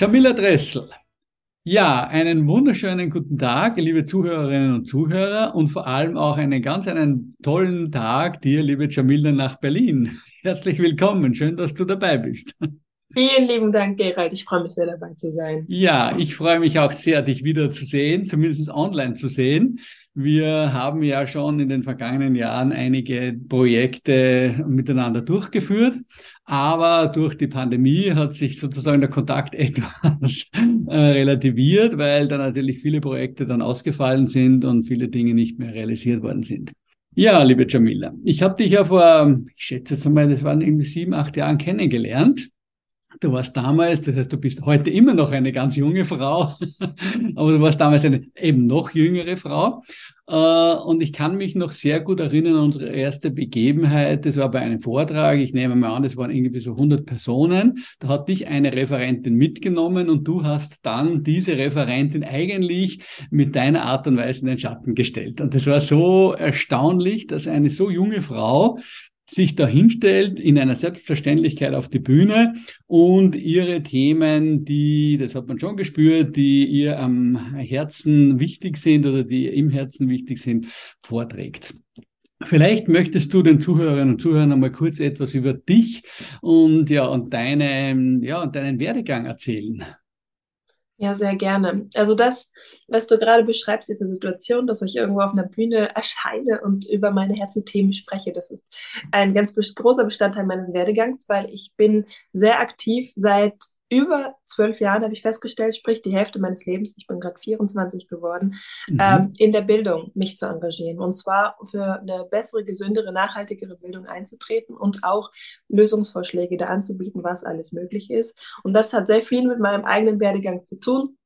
Jamila Dressel. Ja, einen wunderschönen guten Tag, liebe Zuhörerinnen und Zuhörer und vor allem auch einen ganz einen tollen Tag dir, liebe Jamila, nach Berlin. Herzlich willkommen. Schön, dass du dabei bist. Vielen lieben Dank, Gerald. Ich freue mich sehr dabei zu sein. Ja, ich freue mich auch sehr, dich wieder zu sehen, zumindest online zu sehen. Wir haben ja schon in den vergangenen Jahren einige Projekte miteinander durchgeführt, aber durch die Pandemie hat sich sozusagen der Kontakt etwas äh, relativiert, weil da natürlich viele Projekte dann ausgefallen sind und viele Dinge nicht mehr realisiert worden sind. Ja, liebe Jamila, ich habe dich ja vor, ich schätze jetzt einmal, das waren irgendwie sieben, acht Jahren kennengelernt. Du warst damals, das heißt, du bist heute immer noch eine ganz junge Frau, aber du warst damals eine eben noch jüngere Frau. Äh, und ich kann mich noch sehr gut erinnern an unsere erste Begebenheit. Das war bei einem Vortrag. Ich nehme mal an, das waren irgendwie so 100 Personen. Da hat dich eine Referentin mitgenommen und du hast dann diese Referentin eigentlich mit deiner Art und Weise in den Schatten gestellt. Und das war so erstaunlich, dass eine so junge Frau sich da hinstellt in einer Selbstverständlichkeit auf die Bühne und ihre Themen, die, das hat man schon gespürt, die ihr am Herzen wichtig sind oder die im Herzen wichtig sind, vorträgt. Vielleicht möchtest du den Zuhörerinnen und Zuhörern einmal kurz etwas über dich und ja und deine ja und deinen Werdegang erzählen. Ja, sehr gerne. Also das, was du gerade beschreibst, diese Situation, dass ich irgendwo auf einer Bühne erscheine und über meine Herzensthemen spreche, das ist ein ganz großer Bestandteil meines Werdegangs, weil ich bin sehr aktiv seit über zwölf Jahren habe ich festgestellt, sprich die Hälfte meines Lebens, ich bin gerade 24 geworden, mhm. ähm, in der Bildung mich zu engagieren. Und zwar für eine bessere, gesündere, nachhaltigere Bildung einzutreten und auch Lösungsvorschläge da anzubieten, was alles möglich ist. Und das hat sehr viel mit meinem eigenen Werdegang zu tun.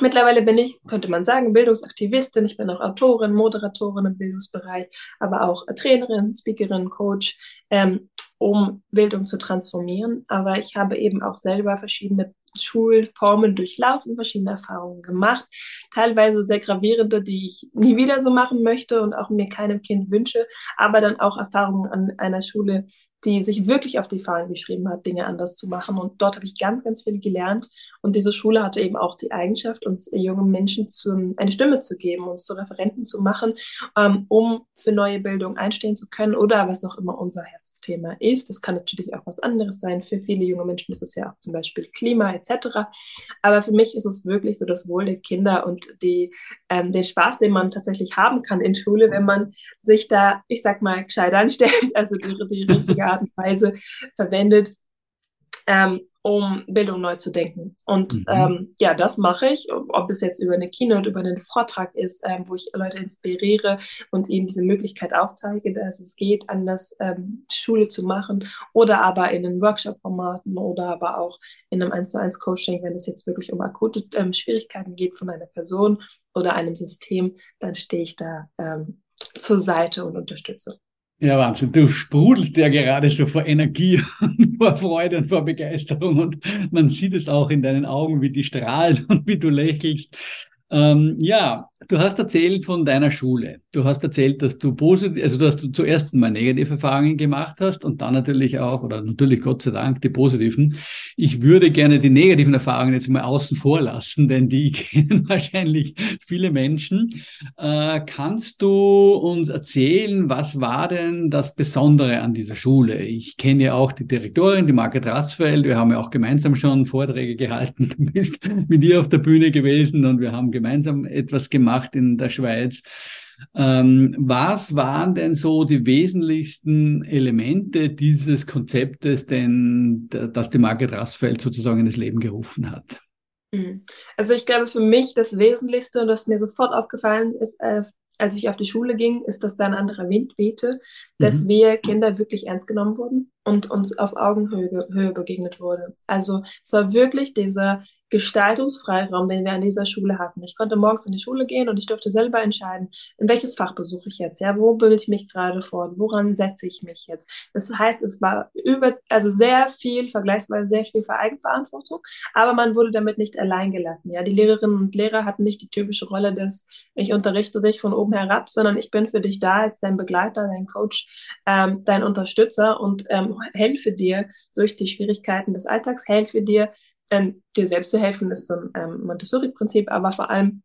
Mittlerweile bin ich, könnte man sagen, Bildungsaktivistin. Ich bin auch Autorin, Moderatorin im Bildungsbereich, aber auch Trainerin, Speakerin, Coach. Ähm, um Bildung zu transformieren. Aber ich habe eben auch selber verschiedene Schulformen durchlaufen, verschiedene Erfahrungen gemacht, teilweise sehr gravierende, die ich nie wieder so machen möchte und auch mir keinem Kind wünsche, aber dann auch Erfahrungen an einer Schule, die sich wirklich auf die Fahnen geschrieben hat, Dinge anders zu machen. Und dort habe ich ganz, ganz viel gelernt. Und diese Schule hatte eben auch die Eigenschaft, uns jungen Menschen zu, eine Stimme zu geben, uns zu Referenten zu machen, ähm, um für neue Bildung einstehen zu können oder was auch immer unser Herzthema ist. Das kann natürlich auch was anderes sein. Für viele junge Menschen ist es ja auch zum Beispiel Klima etc. Aber für mich ist es wirklich so das Wohl der Kinder und die, ähm, den Spaß, den man tatsächlich haben kann in Schule, wenn man sich da, ich sag mal, gescheit anstellt, also die, die richtige Art und Weise verwendet. Ähm, um Bildung neu zu denken. Und mhm. ähm, ja, das mache ich, ob es jetzt über eine Keynote, über einen Vortrag ist, ähm, wo ich Leute inspiriere und ihnen diese Möglichkeit aufzeige, dass es geht, anders ähm, Schule zu machen oder aber in den Workshop-Formaten oder aber auch in einem 1 zu 1 Coaching, wenn es jetzt wirklich um akute ähm, Schwierigkeiten geht von einer Person oder einem System, dann stehe ich da ähm, zur Seite und unterstütze. Ja, Wahnsinn. Du sprudelst ja gerade so vor Energie und vor Freude und vor Begeisterung und man sieht es auch in deinen Augen, wie die strahlen und wie du lächelst. Ähm, ja, du hast erzählt von deiner Schule. Du hast erzählt, dass du positiv, also dass du zuerst mal negative Erfahrungen gemacht hast und dann natürlich auch, oder natürlich Gott sei Dank, die positiven. Ich würde gerne die negativen Erfahrungen jetzt mal außen vor lassen, denn die kennen wahrscheinlich viele Menschen. Äh, kannst du uns erzählen, was war denn das Besondere an dieser Schule? Ich kenne ja auch die Direktorin, die Margret Rassfeld. Wir haben ja auch gemeinsam schon Vorträge gehalten. Du bist mit ihr auf der Bühne gewesen und wir haben gemeinsam etwas gemacht in der Schweiz. Ähm, was waren denn so die wesentlichsten Elemente dieses Konzeptes, denn, das die Margret Rassfeld sozusagen in das Leben gerufen hat? Mhm. Also ich glaube, für mich das Wesentlichste, das mir sofort aufgefallen ist, äh, als ich auf die Schule ging, ist, dass da ein anderer Wind wehte, dass mhm. wir Kinder wirklich ernst genommen wurden, und uns auf Augenhöhe Höhe begegnet wurde. Also es war wirklich dieser Gestaltungsfreiraum, den wir an dieser Schule hatten. Ich konnte morgens in die Schule gehen und ich durfte selber entscheiden, in welches Fach besuche ich jetzt, ja, wo bilde ich mich gerade fort, woran setze ich mich jetzt. Das heißt, es war über, also sehr viel, vergleichsweise sehr viel für Eigenverantwortung, aber man wurde damit nicht allein gelassen, ja. Die Lehrerinnen und Lehrer hatten nicht die typische Rolle des, ich unterrichte dich von oben herab, sondern ich bin für dich da als dein Begleiter, dein Coach, ähm, dein Unterstützer und ähm, helfe dir durch die Schwierigkeiten des Alltags, helfe dir ähm, dir selbst zu helfen, ist so ein ähm, Montessori-Prinzip, aber vor allem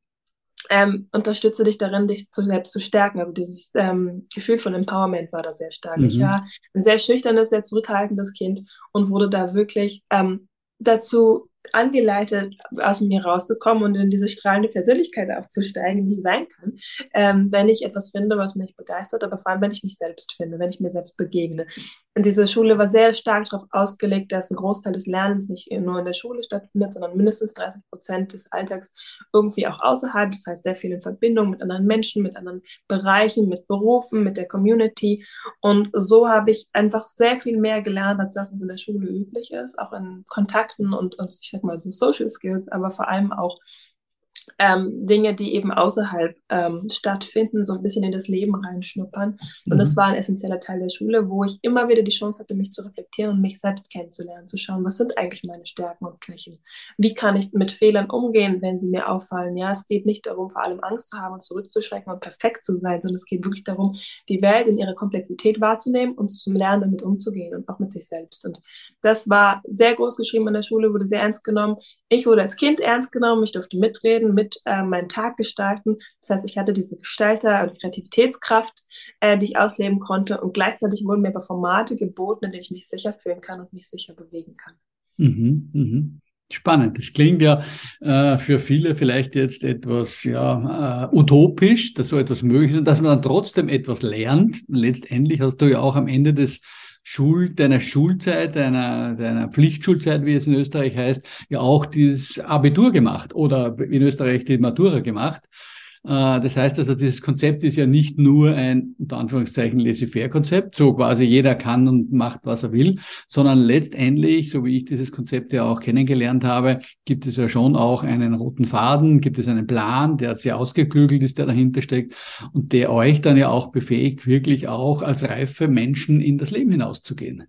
ähm, unterstütze dich darin, dich zu, selbst zu stärken. Also dieses ähm, Gefühl von Empowerment war da sehr stark. Mhm. Ich war ein sehr schüchternes, sehr zurückhaltendes Kind und wurde da wirklich ähm, dazu angeleitet, aus mir rauszukommen und in diese strahlende Persönlichkeit aufzusteigen, die ich sein kann, ähm, wenn ich etwas finde, was mich begeistert, aber vor allem, wenn ich mich selbst finde, wenn ich mir selbst begegne. Und diese Schule war sehr stark darauf ausgelegt, dass ein Großteil des Lernens nicht nur in der Schule stattfindet, sondern mindestens 30 Prozent des Alltags irgendwie auch außerhalb. Das heißt, sehr viel in Verbindung mit anderen Menschen, mit anderen Bereichen, mit Berufen, mit der Community. Und so habe ich einfach sehr viel mehr gelernt, als das in der Schule üblich ist, auch in Kontakten und, und ich sag mal so Social Skills, aber vor allem auch ähm, Dinge, die eben außerhalb ähm, stattfinden, so ein bisschen in das Leben reinschnuppern. Und mhm. das war ein essentieller Teil der Schule, wo ich immer wieder die Chance hatte, mich zu reflektieren und mich selbst kennenzulernen, zu schauen, was sind eigentlich meine Stärken und Schwächen? Wie kann ich mit Fehlern umgehen, wenn sie mir auffallen? Ja, es geht nicht darum, vor allem Angst zu haben und zurückzuschrecken und perfekt zu sein, sondern es geht wirklich darum, die Welt in ihrer Komplexität wahrzunehmen und zu lernen, damit umzugehen und auch mit sich selbst. Und das war sehr groß geschrieben in der Schule, wurde sehr ernst genommen. Ich wurde als Kind ernst genommen, ich durfte mitreden, mit äh, meinen Tag gestalten. Das heißt, ich hatte diese Gestalter- und Kreativitätskraft, äh, die ich ausleben konnte und gleichzeitig wurden mir aber Formate geboten, in denen ich mich sicher fühlen kann und mich sicher bewegen kann. Mhm, mhm. Spannend. Das klingt ja äh, für viele vielleicht jetzt etwas ja, äh, utopisch, dass so etwas möglich ist und dass man dann trotzdem etwas lernt. Letztendlich hast du ja auch am Ende des Schul, deiner Schulzeit, deiner, deiner Pflichtschulzeit, wie es in Österreich heißt, ja auch dieses Abitur gemacht oder in Österreich die Matura gemacht. Äh, das heißt also, dieses Konzept ist ja nicht nur ein, unter Anführungszeichen, laissez-faire-Konzept, so quasi jeder kann und macht, was er will, sondern letztendlich, so wie ich dieses Konzept ja auch kennengelernt habe, gibt es ja schon auch einen roten Faden, gibt es einen Plan, der sehr ausgeklügelt ist, der dahinter steckt und der euch dann ja auch befähigt, wirklich auch als reife Menschen in das Leben hinauszugehen.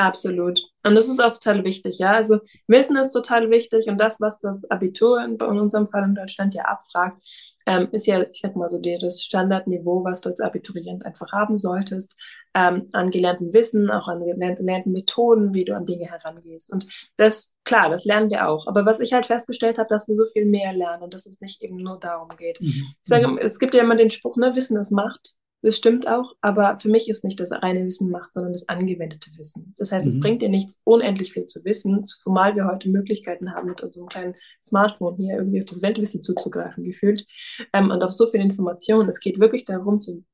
Absolut. Und das ist auch total wichtig, ja. Also Wissen ist total wichtig und das, was das Abitur in, in unserem Fall in Deutschland ja abfragt, ähm, ist ja, ich sag mal so, die, das Standardniveau, was du als Abiturient einfach haben solltest, ähm, an gelernten Wissen, auch an gelernten Methoden, wie du an Dinge herangehst. Und das, klar, das lernen wir auch. Aber was ich halt festgestellt habe, dass wir so viel mehr lernen und dass es nicht eben nur darum geht. Mhm. Ich sage, mhm. es gibt ja immer den Spruch, ne, Wissen ist Macht. Das stimmt auch, aber für mich ist nicht das reine Wissen Macht, sondern das angewendete Wissen. Das heißt, mhm. es bringt dir nichts, unendlich viel zu wissen, zumal wir heute Möglichkeiten haben, mit unserem kleinen Smartphone hier irgendwie auf das Weltwissen zuzugreifen, gefühlt, ähm, und auf so viel Informationen. Es geht wirklich darum, zu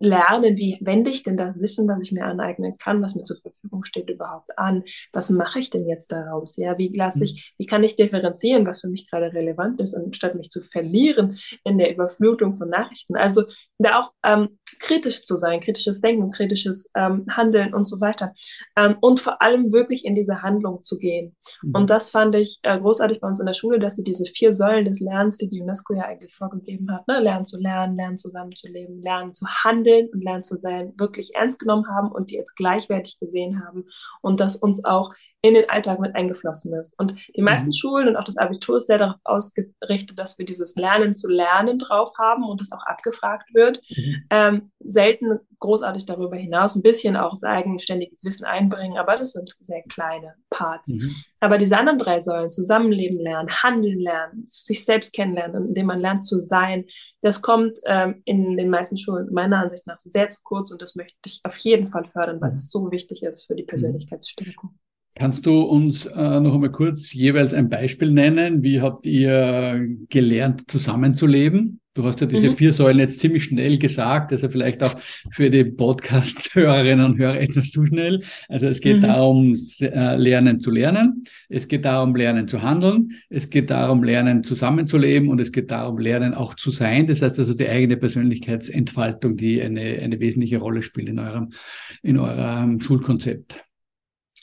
lernen, wie wende ich denn das Wissen, was ich mir aneignen kann, was mir zur Verfügung steht, überhaupt an? Was mache ich denn jetzt daraus? Ja, wie lasse ich, mhm. wie kann ich differenzieren, was für mich gerade relevant ist, anstatt mich zu verlieren in der Überflutung von Nachrichten? Also da auch ähm, kritisch zu sein, kritisches Denken, kritisches ähm, Handeln und so weiter. Ähm, und vor allem wirklich in diese Handlung zu gehen. Mhm. Und das fand ich äh, großartig bei uns in der Schule, dass sie diese vier Säulen des Lernens, die die UNESCO ja eigentlich vorgegeben hat, ne? lernen zu lernen, lernen zusammenzuleben, lernen zu handeln und lernen zu sein, wirklich ernst genommen haben und die jetzt gleichwertig gesehen haben und das uns auch in den Alltag mit eingeflossen ist. Und die meisten mhm. Schulen und auch das Abitur ist sehr darauf ausgerichtet, dass wir dieses Lernen zu lernen drauf haben und das auch abgefragt wird. Mhm. Ähm, selten großartig darüber hinaus, ein bisschen auch eigenständiges Wissen einbringen, aber das sind sehr kleine Parts. Mhm. Aber diese anderen drei Säulen, Zusammenleben lernen, Handeln lernen, sich selbst kennenlernen, indem man lernt zu sein, das kommt ähm, in den meisten Schulen meiner Ansicht nach sehr zu kurz und das möchte ich auf jeden Fall fördern, weil es so wichtig ist für die mhm. Persönlichkeitsstärkung. Kannst du uns äh, noch einmal kurz jeweils ein Beispiel nennen? Wie habt ihr gelernt, zusammenzuleben? Du hast ja diese mhm. vier Säulen jetzt ziemlich schnell gesagt, also vielleicht auch für die Podcast-Hörerinnen und Hörer etwas zu schnell. Also es geht mhm. darum, äh, lernen zu lernen. Es geht darum, lernen zu handeln. Es geht darum, lernen zusammenzuleben und es geht darum, lernen auch zu sein. Das heißt also die eigene Persönlichkeitsentfaltung, die eine, eine wesentliche Rolle spielt in eurem, in eurem Schulkonzept.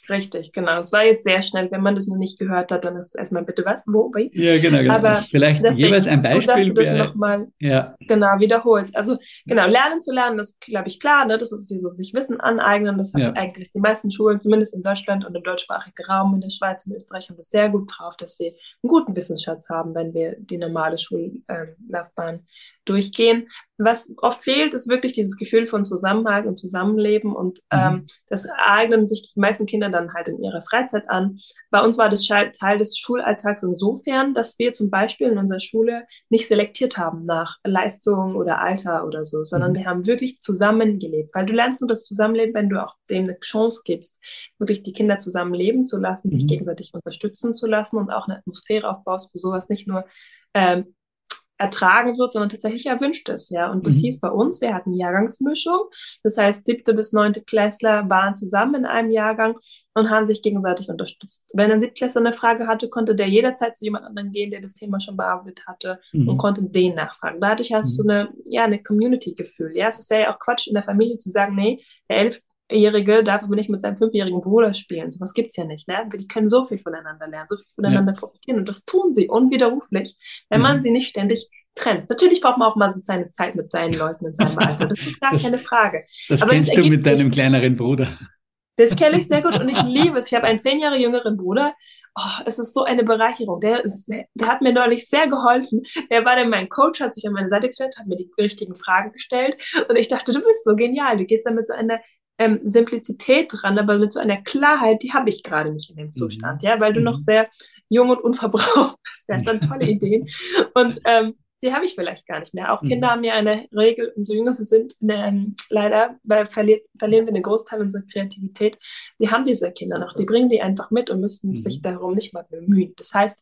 Richtig, genau. Es war jetzt sehr schnell. Wenn man das noch nicht gehört hat, dann ist es erstmal bitte was, wo, wie? Ja, genau, genau. Aber vielleicht jeweils ein Beispiel. Gut, dass du das nochmal ja. genau wiederholst. Also genau, lernen zu lernen, das glaube ich klar. Ne? Das ist dieses sich Wissen aneignen. Das haben ja. eigentlich die meisten Schulen, zumindest in Deutschland und im deutschsprachigen Raum, in der Schweiz und Österreich, haben das sehr gut drauf, dass wir einen guten Wissensschatz haben, wenn wir die normale Schullaufbahn durchgehen. Was oft fehlt, ist wirklich dieses Gefühl von Zusammenhalt und Zusammenleben und mhm. ähm, das eignen sich die meisten Kinder dann halt in ihrer Freizeit an. Bei uns war das Teil des Schulalltags insofern, dass wir zum Beispiel in unserer Schule nicht selektiert haben nach Leistung oder Alter oder so, sondern mhm. wir haben wirklich zusammengelebt, weil du lernst nur das Zusammenleben, wenn du auch dem eine Chance gibst, wirklich die Kinder zusammenleben zu lassen, mhm. sich gegenseitig unterstützen zu lassen und auch eine Atmosphäre aufbaust, wo sowas nicht nur ähm, ertragen wird, sondern tatsächlich erwünscht ist. Ja, und das mhm. hieß bei uns, wir hatten Jahrgangsmischung. Das heißt, siebte bis neunte Klässler waren zusammen in einem Jahrgang und haben sich gegenseitig unterstützt. Wenn ein Siebtklässler eine Frage hatte, konnte der jederzeit zu jemand anderem gehen, der das Thema schon bearbeitet hatte mhm. und konnte den nachfragen. Dadurch hast mhm. du eine, ja, eine Community-Gefühl. Ja, es wäre ja auch Quatsch in der Familie zu sagen, nee, der elf Jährige darf aber nicht mit seinem fünfjährigen Bruder spielen. So was gibt's ja nicht. Ne? Die können so viel voneinander lernen, so viel voneinander ja. profitieren. Und das tun sie unwiderruflich, wenn man mhm. sie nicht ständig trennt. Natürlich braucht man auch mal so seine Zeit mit seinen Leuten in seinem Alter. Das ist gar das, keine Frage. Das aber kennst das du mit deinem kleineren Bruder. Das kenne ich sehr gut und ich liebe es. Ich habe einen zehn Jahre jüngeren Bruder. Oh, es ist so eine Bereicherung. Der, ist, der hat mir neulich sehr geholfen. Er war dann mein Coach, hat sich an meine Seite gestellt, hat mir die richtigen Fragen gestellt und ich dachte, du bist so genial. Du gehst damit so einer ähm, Simplizität dran, aber mit so einer Klarheit, die habe ich gerade nicht in dem mhm. Zustand, mhm. ja, weil du mhm. noch sehr jung und unverbraucht bist. Der hat dann tolle Ideen. Und ähm, die habe ich vielleicht gar nicht mehr. Auch mhm. Kinder haben ja eine Regel, umso jünger sie sind, ähm, leider, weil verliert, verlieren wir einen Großteil unserer Kreativität. Die haben diese Kinder noch, die bringen die einfach mit und müssen mhm. sich darum nicht mal bemühen. Das heißt,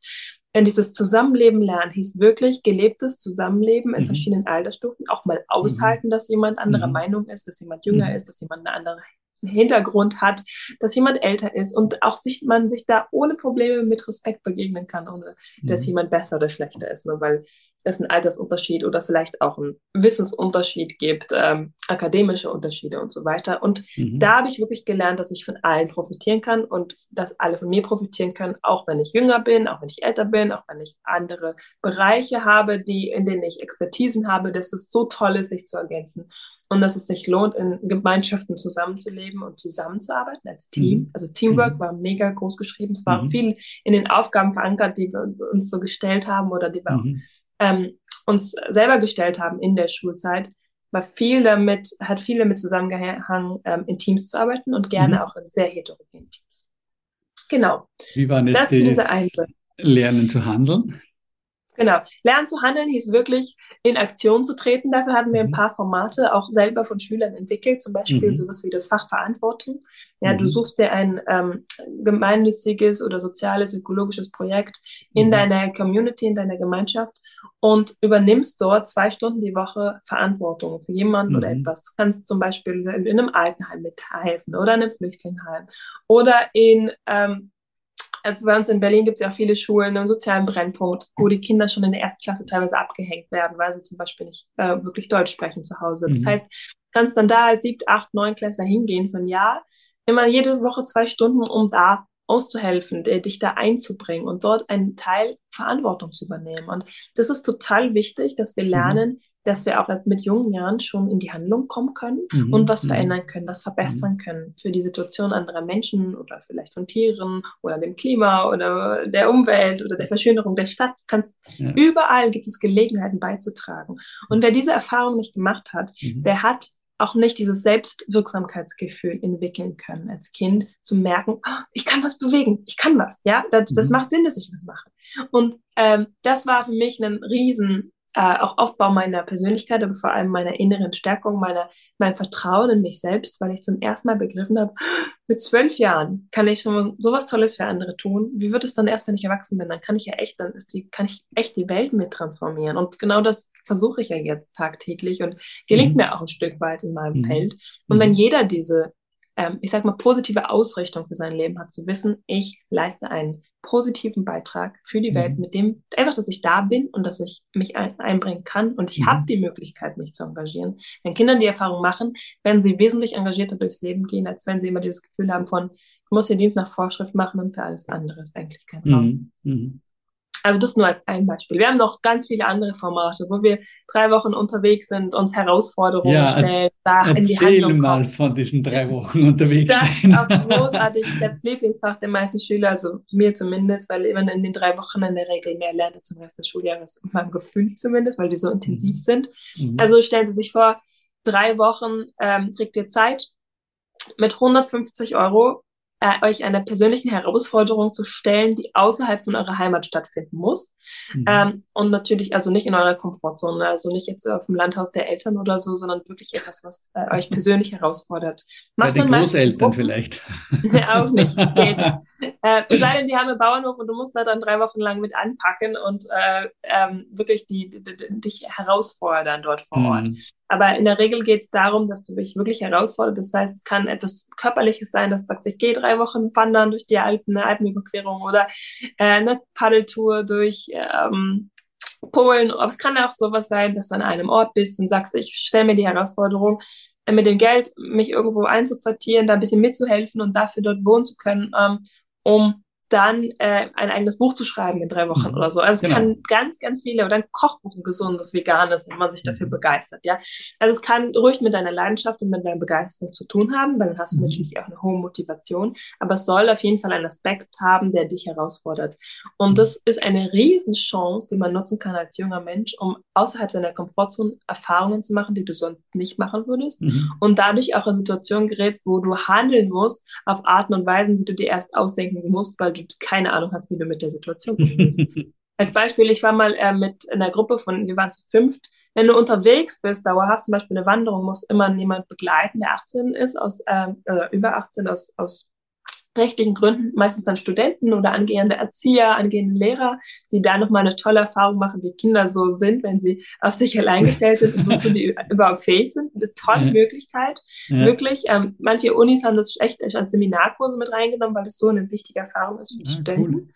wenn dieses Zusammenleben lernen hieß wirklich gelebtes Zusammenleben in mhm. verschiedenen Altersstufen, auch mal aushalten, mhm. dass jemand anderer mhm. Meinung ist, dass jemand jünger mhm. ist, dass jemand eine andere Hintergrund hat, dass jemand älter ist und auch sich, man sich da ohne Probleme mit Respekt begegnen kann, ohne dass mhm. jemand besser oder schlechter ist, nur weil es einen Altersunterschied oder vielleicht auch einen Wissensunterschied gibt, ähm, akademische Unterschiede und so weiter. Und mhm. da habe ich wirklich gelernt, dass ich von allen profitieren kann und dass alle von mir profitieren können, auch wenn ich jünger bin, auch wenn ich älter bin, auch wenn ich andere Bereiche habe, die, in denen ich Expertisen habe, dass es so toll ist, sich zu ergänzen und dass es sich lohnt, in Gemeinschaften zusammenzuleben und zusammenzuarbeiten als Team. Mhm. Also Teamwork mhm. war mega groß geschrieben. Es war mhm. viel in den Aufgaben verankert, die wir uns so gestellt haben oder die wir auch mhm ähm, uns selber gestellt haben in der Schulzeit, war viel damit, hat viel damit zusammengehangen, ähm, in Teams zu arbeiten und gerne mhm. auch in sehr heterogenen Teams. Genau. Wie war das, das Lernen zu handeln? Genau. Lernen zu handeln hieß wirklich, in Aktion zu treten. Dafür hatten wir ein mhm. paar Formate auch selber von Schülern entwickelt, zum Beispiel mhm. sowas wie das Fach Verantwortung. Ja, mhm. du suchst dir ein ähm, gemeinnütziges oder soziales, ökologisches Projekt in mhm. deiner Community, in deiner Gemeinschaft und übernimmst dort zwei Stunden die Woche Verantwortung für jemanden oder mhm. etwas. Du kannst zum Beispiel in einem Altenheim mithelfen oder in einem Flüchtlingsheim oder in ähm, also bei uns in Berlin gibt es ja auch viele Schulen, einen sozialen Brennpunkt, wo die Kinder schon in der ersten Klasse teilweise abgehängt werden, weil sie zum Beispiel nicht äh, wirklich Deutsch sprechen zu Hause. Das mhm. heißt, du kannst dann da als siebt, acht, neun Klässler hingehen für ein Jahr, immer jede Woche zwei Stunden, um da auszuhelfen, dich da einzubringen und dort einen Teil Verantwortung zu übernehmen. Und das ist total wichtig, dass wir mhm. lernen, dass wir auch mit jungen Jahren schon in die Handlung kommen können mhm. und was mhm. verändern können, was verbessern mhm. können für die Situation anderer Menschen oder vielleicht von Tieren oder dem Klima oder der Umwelt oder der Verschönerung der Stadt. Kannst, ja. Überall gibt es Gelegenheiten beizutragen. Und wer diese Erfahrung nicht gemacht hat, mhm. der hat auch nicht dieses Selbstwirksamkeitsgefühl entwickeln können als Kind, zu merken, oh, ich kann was bewegen, ich kann was, ja, das, das mhm. macht Sinn, dass ich was mache. Und ähm, das war für mich ein riesen äh, auch Aufbau meiner Persönlichkeit, aber vor allem meiner inneren Stärkung, meiner, mein Vertrauen in mich selbst, weil ich zum ersten Mal begriffen habe, mit zwölf Jahren kann ich schon sowas Tolles für andere tun. Wie wird es dann erst, wenn ich erwachsen bin? Dann kann ich ja echt, dann ist die, kann ich echt die Welt mit transformieren. Und genau das versuche ich ja jetzt tagtäglich und gelingt mhm. mir auch ein Stück weit in meinem mhm. Feld. Und wenn mhm. jeder diese ähm, ich sag mal, positive Ausrichtung für sein Leben hat, zu wissen, ich leiste einen positiven Beitrag für die Welt, mhm. mit dem einfach, dass ich da bin und dass ich mich einbringen kann und ich mhm. habe die Möglichkeit, mich zu engagieren. Wenn Kinder die Erfahrung machen, werden sie wesentlich engagierter durchs Leben gehen, als wenn sie immer dieses Gefühl haben von, ich muss den Dienst nach Vorschrift machen und für alles andere ist eigentlich kein Raum. Mhm. mhm. Also das nur als ein Beispiel. Wir haben noch ganz viele andere Formate, wo wir drei Wochen unterwegs sind, uns Herausforderungen ja, stellen, da in die Handlung mal kommen. von diesen drei Wochen unterwegs das sein. Das ist auch großartig. Das Lieblingsfach der meisten Schüler, also mir zumindest, weil man in den drei Wochen in der Regel mehr lernt als im Rest des Schuljahres, in meinem Gefühl zumindest, weil die so intensiv mhm. sind. Mhm. Also stellen Sie sich vor, drei Wochen ähm, kriegt ihr Zeit mit 150 Euro äh, euch einer persönlichen Herausforderung zu stellen, die außerhalb von eurer Heimat stattfinden muss. Mhm. Ähm, und natürlich also nicht in eurer Komfortzone, also nicht jetzt auf dem Landhaus der Eltern oder so, sondern wirklich etwas, was äh, euch persönlich herausfordert. Macht Bei den Großeltern vielleicht. auch nicht. äh, es sei denn, die haben einen Bauernhof und du musst da dann drei Wochen lang mit anpacken und äh, ähm, wirklich die, die, die, dich herausfordern dort vor Ort. Mhm. Aber in der Regel geht es darum, dass du dich wirklich herausforderst. Das heißt, es kann etwas Körperliches sein, dass du sagst, ich gehe drei Wochen wandern durch die Alpen, eine Alpenüberquerung oder äh, eine Paddeltour durch ähm, Polen. Aber es kann auch sowas sein, dass du an einem Ort bist und sagst, ich stelle mir die Herausforderung, äh, mit dem Geld mich irgendwo einzuquartieren, da ein bisschen mitzuhelfen und dafür dort wohnen zu können, ähm, um dann äh, ein eigenes Buch zu schreiben in drei Wochen mhm. oder so. Also es genau. kann ganz, ganz viele oder ein Kochbuch, ein gesundes, veganes, wenn man sich dafür mhm. begeistert, ja. Also es kann ruhig mit deiner Leidenschaft und mit deiner Begeisterung zu tun haben, weil dann hast du mhm. natürlich auch eine hohe Motivation, aber es soll auf jeden Fall einen Aspekt haben, der dich herausfordert. Und mhm. das ist eine Riesenchance, die man nutzen kann als junger Mensch, um außerhalb deiner Komfortzone Erfahrungen zu machen, die du sonst nicht machen würdest mhm. und dadurch auch in Situationen gerätst, wo du handeln musst auf Arten und Weisen, die du dir erst ausdenken musst, weil du keine Ahnung hast, wie du mit der Situation umgehst. Als Beispiel, ich war mal äh, mit einer Gruppe von, wir waren zu fünft. Wenn du unterwegs bist, dauerhaft zum Beispiel eine Wanderung, muss immer jemand begleiten, der 18 ist, aus, äh, äh, über 18 aus, aus rechtlichen Gründen, meistens dann Studenten oder angehende Erzieher, angehende Lehrer, die da nochmal eine tolle Erfahrung machen, wie Kinder so sind, wenn sie auf sich allein gestellt sind und wozu die überhaupt fähig sind. Eine tolle ja. Möglichkeit, ja. wirklich. Ähm, manche Unis haben das echt als Seminarkurse mit reingenommen, weil das so eine wichtige Erfahrung ist für die ja, Studenten. Cool.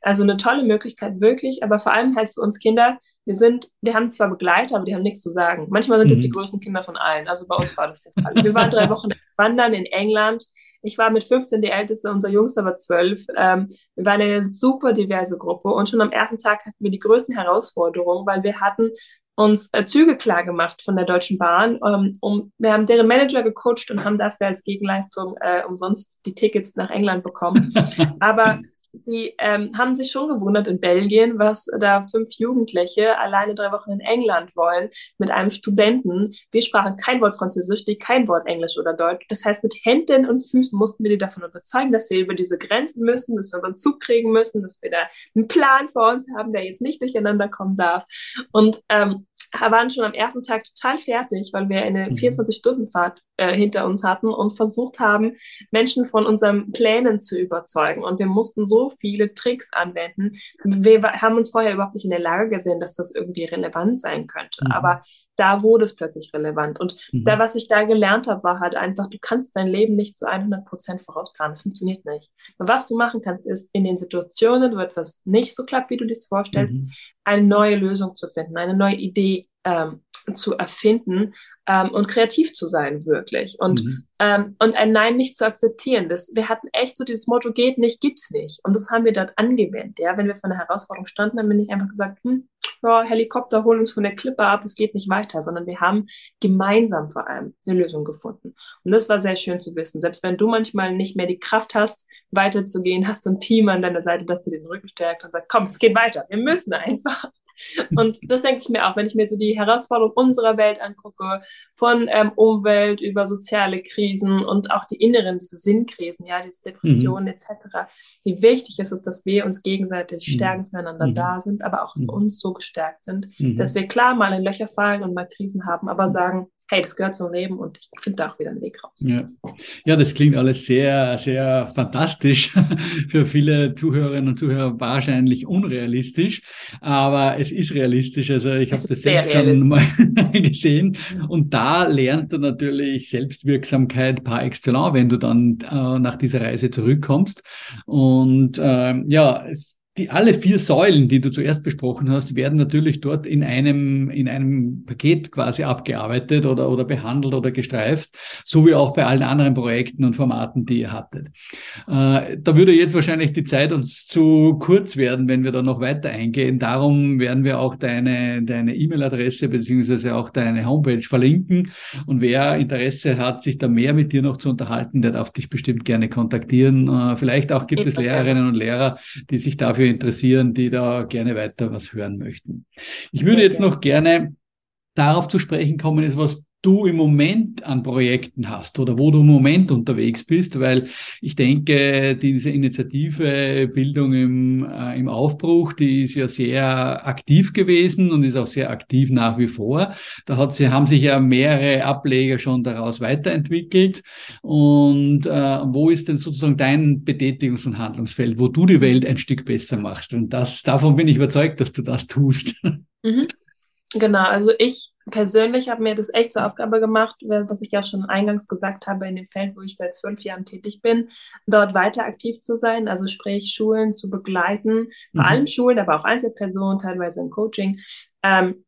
Also eine tolle Möglichkeit, wirklich, aber vor allem halt für uns Kinder. Wir sind, wir haben zwar Begleiter, aber die haben nichts zu sagen. Manchmal sind mhm. das die größten Kinder von allen. Also bei uns war das der Fall. Wir waren drei Wochen wandern in England ich war mit 15 die Älteste, unser Jüngster war 12. Ähm, wir waren eine super diverse Gruppe und schon am ersten Tag hatten wir die größten Herausforderungen, weil wir hatten uns äh, Züge klar gemacht von der Deutschen Bahn. Ähm, um, wir haben deren Manager gecoacht und haben dafür als Gegenleistung äh, umsonst die Tickets nach England bekommen. Aber die ähm, haben sich schon gewundert in Belgien, was da fünf Jugendliche alleine drei Wochen in England wollen mit einem Studenten. Wir sprachen kein Wort Französisch, die kein Wort Englisch oder Deutsch. Das heißt, mit Händen und Füßen mussten wir die davon überzeugen, dass wir über diese Grenzen müssen, dass wir unseren Zug kriegen müssen, dass wir da einen Plan vor uns haben, der jetzt nicht durcheinander kommen darf. Und ähm, waren schon am ersten Tag total fertig, weil wir eine mhm. 24-Stunden-Fahrt äh, hinter uns hatten und versucht haben, Menschen von unseren Plänen zu überzeugen. Und wir mussten so viele Tricks anwenden. Wir haben uns vorher überhaupt nicht in der Lage gesehen, dass das irgendwie relevant sein könnte. Mhm. Aber da wurde es plötzlich relevant. Und mhm. da, was ich da gelernt habe, war halt einfach, du kannst dein Leben nicht zu 100 Prozent vorausplanen. Das funktioniert nicht. Und was du machen kannst, ist in den Situationen, wo etwas nicht so klappt, wie du dir vorstellst, mhm. eine neue Lösung zu finden, eine neue Idee ähm, zu erfinden ähm, und kreativ zu sein, wirklich. Und, mhm. ähm, und ein Nein nicht zu akzeptieren. Das, wir hatten echt so dieses Motto, geht nicht, gibt's nicht. Und das haben wir dort angewendet. Ja? Wenn wir vor einer Herausforderung standen, dann bin ich einfach gesagt, hm, ja, Helikopter, hol uns von der Klippe ab, es geht nicht weiter, sondern wir haben gemeinsam vor allem eine Lösung gefunden. Und das war sehr schön zu wissen. Selbst wenn du manchmal nicht mehr die Kraft hast, weiterzugehen, hast du ein Team an deiner Seite, das dir den Rücken stärkt und sagt, komm, es geht weiter, wir müssen einfach. Und das denke ich mir auch, wenn ich mir so die Herausforderung unserer Welt angucke, von ähm, Umwelt über soziale Krisen und auch die inneren, diese Sinnkrisen, ja, diese Depressionen mhm. etc., wie wichtig ist es, dass wir uns gegenseitig mhm. stärken, füreinander mhm. da sind, aber auch in mhm. uns so gestärkt sind, mhm. dass wir klar mal in Löcher fallen und mal Krisen haben, aber sagen, hey, das gehört zum Leben und ich finde da auch wieder einen Weg raus. Ja. ja, das klingt alles sehr, sehr fantastisch. Für viele Zuhörerinnen und Zuhörer wahrscheinlich unrealistisch, aber es ist realistisch. Also ich habe das selbst schon mal gesehen und da lernst du natürlich Selbstwirksamkeit par excellence, wenn du dann äh, nach dieser Reise zurückkommst. Und äh, ja, es, die alle vier Säulen, die du zuerst besprochen hast, werden natürlich dort in einem, in einem Paket quasi abgearbeitet oder, oder behandelt oder gestreift, so wie auch bei allen anderen Projekten und Formaten, die ihr hattet. Äh, da würde jetzt wahrscheinlich die Zeit uns zu kurz werden, wenn wir da noch weiter eingehen. Darum werden wir auch deine, deine E-Mail-Adresse beziehungsweise auch deine Homepage verlinken. Und wer Interesse hat, sich da mehr mit dir noch zu unterhalten, der darf dich bestimmt gerne kontaktieren. Äh, vielleicht auch gibt ich es Lehrerinnen und Lehrer, die sich dafür dafür interessieren, die da gerne weiter was hören möchten. Ich würde jetzt noch gerne darauf zu sprechen kommen, ist, was du im Moment an Projekten hast oder wo du im Moment unterwegs bist, weil ich denke, diese Initiative Bildung im, äh, im Aufbruch, die ist ja sehr aktiv gewesen und ist auch sehr aktiv nach wie vor. Da hat sie, haben sich ja mehrere Ableger schon daraus weiterentwickelt. Und äh, wo ist denn sozusagen dein Betätigungs- und Handlungsfeld, wo du die Welt ein Stück besser machst? Und das, davon bin ich überzeugt, dass du das tust. Mhm. Genau, also ich persönlich habe mir das echt zur Aufgabe gemacht, was ich ja schon eingangs gesagt habe, in dem Feld, wo ich seit zwölf Jahren tätig bin, dort weiter aktiv zu sein, also sprich Schulen zu begleiten, vor mhm. allem Schulen, aber auch Einzelpersonen, teilweise im Coaching, ähm,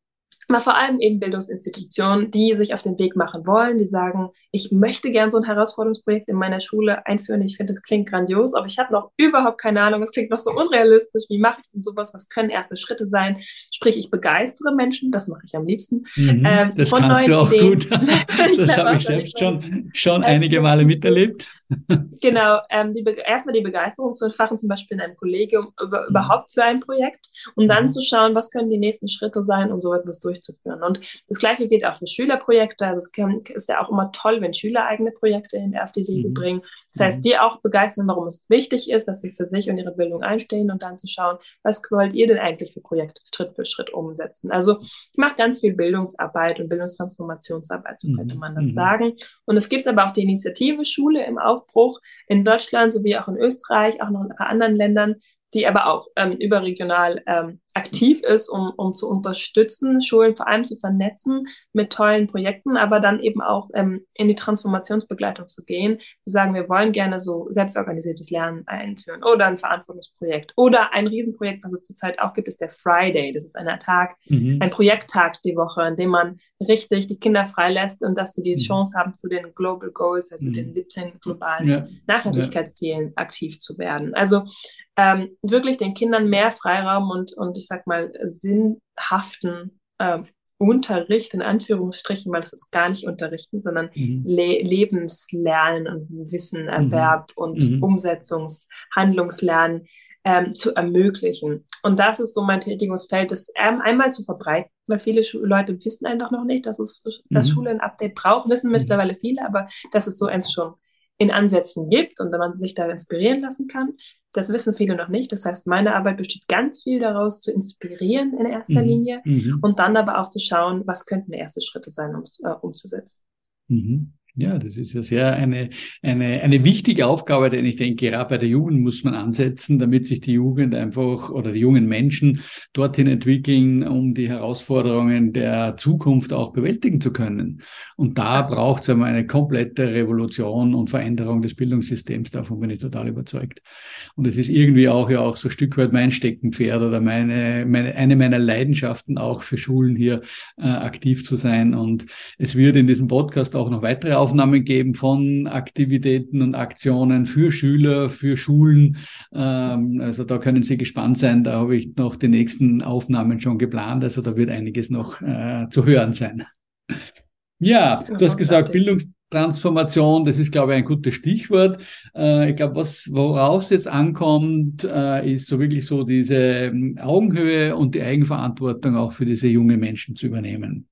aber vor allem eben Bildungsinstitutionen, die sich auf den Weg machen wollen, die sagen, ich möchte gern so ein Herausforderungsprojekt in meiner Schule einführen. Ich finde, das klingt grandios, aber ich habe noch überhaupt keine Ahnung. Es klingt noch so unrealistisch. Wie mache ich denn sowas? Was können erste Schritte sein? Sprich, ich begeistere Menschen, das mache ich am liebsten. Mhm, ähm, das von kannst du auch Ideen. gut. das habe ich selbst schon, schon einige Male miterlebt. genau, ähm, die erstmal die Begeisterung zu entfachen, zum Beispiel in einem Kollegium über, mhm. überhaupt für ein Projekt und dann mhm. zu schauen, was können die nächsten Schritte sein, um so etwas durchzuführen. Und das Gleiche gilt auch für Schülerprojekte. Also es ist ja auch immer toll, wenn Schüler eigene Projekte in auf die Wege mhm. bringen. Das heißt, mhm. die auch begeistern, warum es wichtig ist, dass sie für sich und ihre Bildung einstehen und dann zu schauen, was wollt ihr denn eigentlich für Projekte Schritt für Schritt umsetzen. Also ich mache ganz viel Bildungsarbeit und Bildungstransformationsarbeit, so könnte mhm. man das sagen. Und es gibt aber auch die Initiative Schule im Aufbau Aufbruch in Deutschland sowie auch in Österreich, auch noch in ein paar anderen Ländern, die aber auch ähm, überregional ähm, aktiv ist, um, um zu unterstützen, Schulen vor allem zu vernetzen mit tollen Projekten, aber dann eben auch ähm, in die Transformationsbegleitung zu gehen, zu sagen, wir wollen gerne so selbstorganisiertes Lernen einführen oder ein Verantwortungsprojekt oder ein Riesenprojekt, was es zurzeit auch gibt, ist der Friday. Das ist ein Tag, mhm. ein Projekttag die Woche, in dem man richtig die Kinder freilässt und dass sie die mhm. Chance haben, zu den Global Goals, also mhm. den 17 globalen ja. Nachhaltigkeitszielen ja. aktiv zu werden. Also ähm, wirklich den Kindern mehr Freiraum und, und ich sag mal, sinnhaften äh, Unterricht in Anführungsstrichen, weil das ist gar nicht Unterrichten, sondern mhm. Le Lebenslernen und Wissenerwerb mhm. und mhm. Umsetzungs-, Handlungslernen ähm, zu ermöglichen. Und das ist so mein Tätigungsfeld, das ähm, einmal zu verbreiten, weil viele Schu Leute wissen einfach noch nicht, dass es dass mhm. Schule ein Update braucht, wissen mhm. mittlerweile viele, aber dass es so eins schon in Ansätzen gibt und wenn man sich da inspirieren lassen kann. Das wissen viele noch nicht. Das heißt, meine Arbeit besteht ganz viel daraus, zu inspirieren in erster mhm. Linie mhm. und dann aber auch zu schauen, was könnten erste Schritte sein, um es äh, umzusetzen. Mhm. Ja, das ist ja sehr eine, eine, eine wichtige Aufgabe, denn ich denke, gerade bei der Jugend muss man ansetzen, damit sich die Jugend einfach oder die jungen Menschen dorthin entwickeln, um die Herausforderungen der Zukunft auch bewältigen zu können. Und da braucht es einmal eine komplette Revolution und Veränderung des Bildungssystems. Davon bin ich total überzeugt. Und es ist irgendwie auch ja auch so ein Stück weit mein Steckenpferd oder meine, meine, eine meiner Leidenschaften auch für Schulen hier äh, aktiv zu sein. Und es wird in diesem Podcast auch noch weitere Aufnahmen geben von Aktivitäten und Aktionen für Schüler, für Schulen. Ähm, also da können Sie gespannt sein. Da habe ich noch die nächsten Aufnahmen schon geplant. Also da wird einiges noch äh, zu hören sein. Ja, du hast gesagt, Bildungs Transformation, das ist, glaube ich, ein gutes Stichwort. Äh, ich glaube, was, worauf es jetzt ankommt, äh, ist so wirklich so diese ähm, Augenhöhe und die Eigenverantwortung auch für diese jungen Menschen zu übernehmen.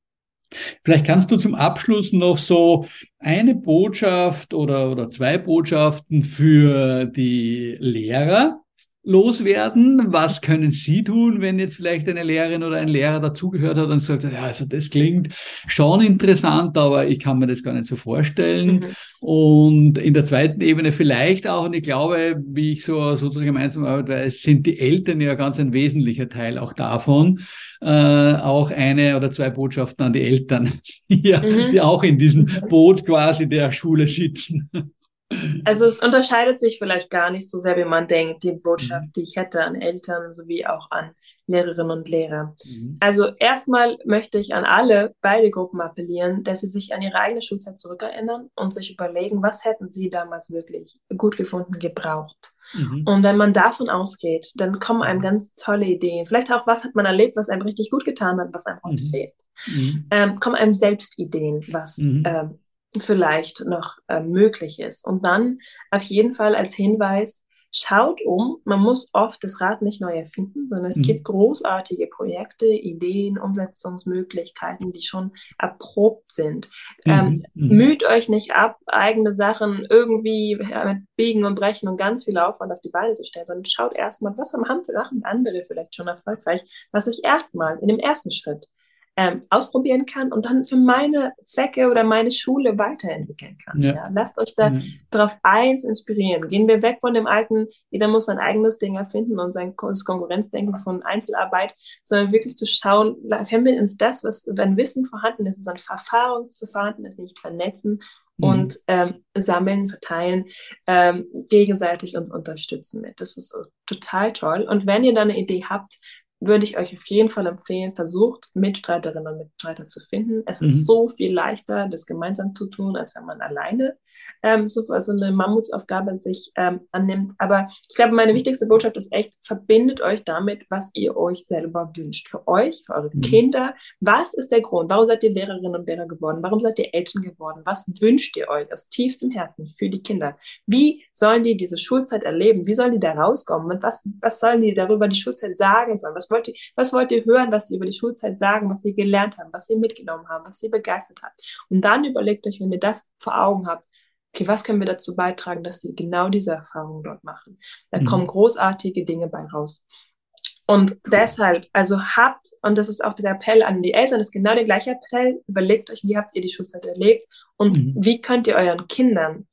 Vielleicht kannst du zum Abschluss noch so eine Botschaft oder, oder zwei Botschaften für die Lehrer loswerden? Was können Sie tun, wenn jetzt vielleicht eine Lehrerin oder ein Lehrer dazugehört hat und sagt, ja, also das klingt schon interessant, aber ich kann mir das gar nicht so vorstellen. Mhm. Und in der zweiten Ebene vielleicht auch, und ich glaube, wie ich so sozusagen gemeinsam arbeite, weiß, sind die Eltern ja ganz ein wesentlicher Teil auch davon, äh, auch eine oder zwei Botschaften an die Eltern, die, mhm. die auch in diesem Boot quasi der Schule sitzen. Also es unterscheidet sich vielleicht gar nicht so sehr, wie man denkt, die Botschaft, mhm. die ich hätte an Eltern sowie auch an Lehrerinnen und Lehrer. Mhm. Also erstmal möchte ich an alle, beide Gruppen appellieren, dass sie sich an ihre eigene Schulzeit zurückerinnern und sich überlegen, was hätten sie damals wirklich gut gefunden, gebraucht. Mhm. Und wenn man davon ausgeht, dann kommen einem mhm. ganz tolle Ideen. Vielleicht auch, was hat man erlebt, was einem richtig gut getan hat, was einem heute mhm. fehlt. Mhm. Ähm, kommen einem selbst Ideen, was ähm, vielleicht noch äh, möglich ist. Und dann auf jeden Fall als Hinweis, schaut um, man muss oft das Rad nicht neu erfinden, sondern es mhm. gibt großartige Projekte, Ideen, Umsetzungsmöglichkeiten, die schon erprobt sind. Mhm. Ähm, mhm. Müht euch nicht ab, eigene Sachen irgendwie mit Biegen und Brechen und ganz viel Aufwand auf die Beine zu stellen, sondern schaut erstmal, was haben andere vielleicht schon erfolgreich, was ich erstmal in dem ersten Schritt ähm, ausprobieren kann und dann für meine Zwecke oder meine Schule weiterentwickeln kann. Ja. ja. Lasst euch da ja. darauf ein zu inspirieren. Gehen wir weg von dem alten, jeder muss sein eigenes Ding erfinden und sein Konkurrenzdenken von Einzelarbeit, sondern wirklich zu schauen, können wir uns das, was dein Wissen vorhanden ist, was an Erfahrung zu vorhanden ist, nicht vernetzen mhm. und ähm, sammeln, verteilen, ähm, gegenseitig uns unterstützen mit. Das ist total toll. Und wenn ihr da eine Idee habt, würde ich euch auf jeden Fall empfehlen, versucht, Mitstreiterinnen und Mitstreiter zu finden. Es mhm. ist so viel leichter, das gemeinsam zu tun, als wenn man alleine ähm, so, so eine Mammutsaufgabe sich ähm, annimmt. Aber ich glaube, meine wichtigste Botschaft ist echt, verbindet euch damit, was ihr euch selber wünscht. Für euch, für eure mhm. Kinder. Was ist der Grund? Warum seid ihr Lehrerinnen und Lehrer geworden? Warum seid ihr Eltern geworden? Was wünscht ihr euch aus tiefstem Herzen für die Kinder? Wie sollen die diese Schulzeit erleben? Wie sollen die da rauskommen? Und was, was sollen die darüber die Schulzeit sagen sollen? Was wollt ihr, was wollt ihr hören, was sie über die Schulzeit sagen, was sie gelernt haben, was sie mitgenommen haben, was sie begeistert hat? Und dann überlegt euch, wenn ihr das vor Augen habt, okay, was können wir dazu beitragen, dass sie genau diese Erfahrung dort machen? Da mhm. kommen großartige Dinge bei raus. Und cool. deshalb, also habt, und das ist auch der Appell an die Eltern, das ist genau der gleiche Appell, überlegt euch, wie habt ihr die Schulzeit erlebt und mhm. wie könnt ihr euren Kindern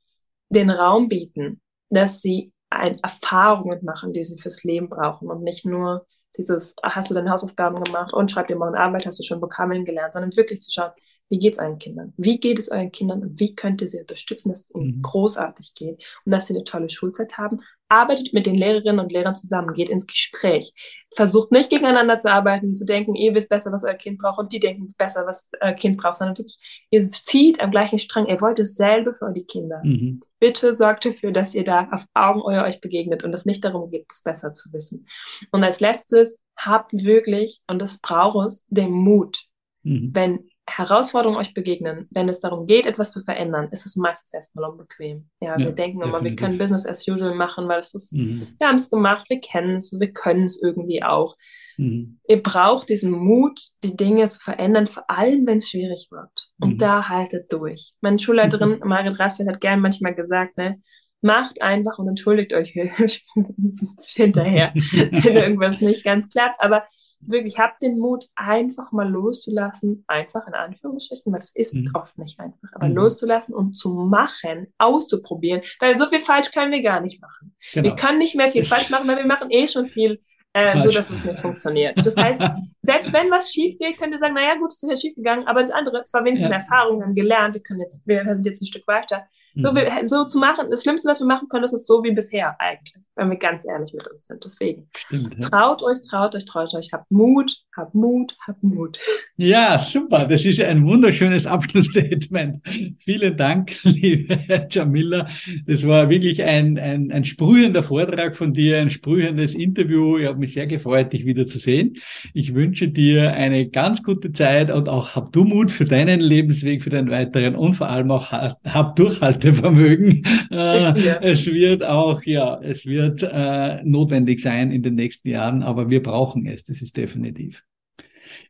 den Raum bieten, dass sie ein Erfahrungen machen, die sie fürs Leben brauchen und nicht nur dieses, hast du deine Hausaufgaben gemacht und schreib dir morgen Arbeit, hast du schon Vokabeln gelernt, sondern wirklich zu schauen, wie geht es euren Kindern? Wie geht es euren Kindern und wie könnt ihr sie unterstützen, dass es ihnen mhm. großartig geht und dass sie eine tolle Schulzeit haben? Arbeitet mit den Lehrerinnen und Lehrern zusammen, geht ins Gespräch. Versucht nicht gegeneinander zu arbeiten, zu denken, ihr wisst besser, was euer Kind braucht und die denken besser, was euer Kind braucht, sondern wirklich, ihr zieht am gleichen Strang, ihr wollt dasselbe für die Kinder. Mhm. Bitte sorgt dafür, dass ihr da auf Augenhöhe euch begegnet und es nicht darum geht, es besser zu wissen. Und als letztes, habt wirklich, und das braucht es, den Mut, mhm. wenn Herausforderungen euch begegnen, wenn es darum geht, etwas zu verändern, ist es meistens erstmal unbequem. Ja, ja wir denken definitiv. immer, wir können Business as usual machen, weil es ist, mhm. wir haben es gemacht, wir kennen es, wir können es irgendwie auch. Mhm. Ihr braucht diesen Mut, die Dinge zu verändern, vor allem wenn es schwierig wird. Und mhm. da haltet durch. Meine Schulleiterin mhm. Marit Rasfeld hat gern manchmal gesagt, ne, macht einfach und entschuldigt euch hinterher, wenn irgendwas nicht ganz klappt. Aber wirklich habt den Mut, einfach mal loszulassen, einfach in Anführungsstrichen, weil es ist mhm. oft nicht einfach, aber mhm. loszulassen und zu machen, auszuprobieren, weil so viel falsch können wir gar nicht machen. Genau. Wir können nicht mehr viel falsch machen, weil wir machen eh schon viel, äh, so dass es nicht funktioniert. Das heißt, selbst wenn was schief geht, könnt ihr sagen, naja, gut, es ist ja schief gegangen, aber das andere, zwar wenigstens ja. Erfahrung, wir haben gelernt, wir können jetzt, wir sind jetzt ein Stück weiter, So, Mhm. wie, so zu machen, das Schlimmste, was wir machen können, ist es so wie bisher eigentlich, wenn wir ganz ehrlich mit uns sind. Deswegen, Stimmt, ja. traut euch, traut euch, traut euch, habt Mut, habt Mut, habt Mut. Ja, super. Das ist ein wunderschönes Abschlussstatement. Vielen Dank, liebe Jamila. Das war wirklich ein, ein, ein sprühender Vortrag von dir, ein sprühendes Interview. Ich habe mich sehr gefreut, dich wieder zu sehen. Ich wünsche dir eine ganz gute Zeit und auch hab du Mut für deinen Lebensweg, für deinen weiteren und vor allem auch ha- hab Durchhaltevermögen. Äh, Ja. Es wird auch, ja, es wird äh, notwendig sein in den nächsten Jahren, aber wir brauchen es. Das ist definitiv.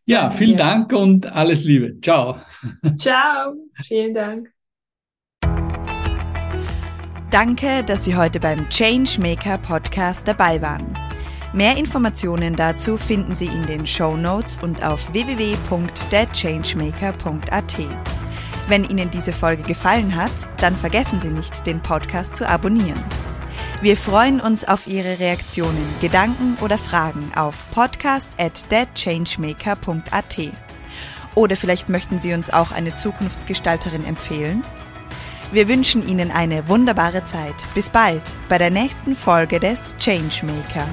Ja, vielen dir. Dank und alles Liebe. Ciao. Ciao, vielen Dank. Danke, dass Sie heute beim Changemaker Podcast dabei waren. Mehr Informationen dazu finden Sie in den Show Notes und auf www.thechangemaker.at. Wenn Ihnen diese Folge gefallen hat, dann vergessen Sie nicht, den Podcast zu abonnieren. Wir freuen uns auf Ihre Reaktionen, Gedanken oder Fragen auf podcast at. Oder vielleicht möchten Sie uns auch eine Zukunftsgestalterin empfehlen? Wir wünschen Ihnen eine wunderbare Zeit. Bis bald bei der nächsten Folge des Changemaker.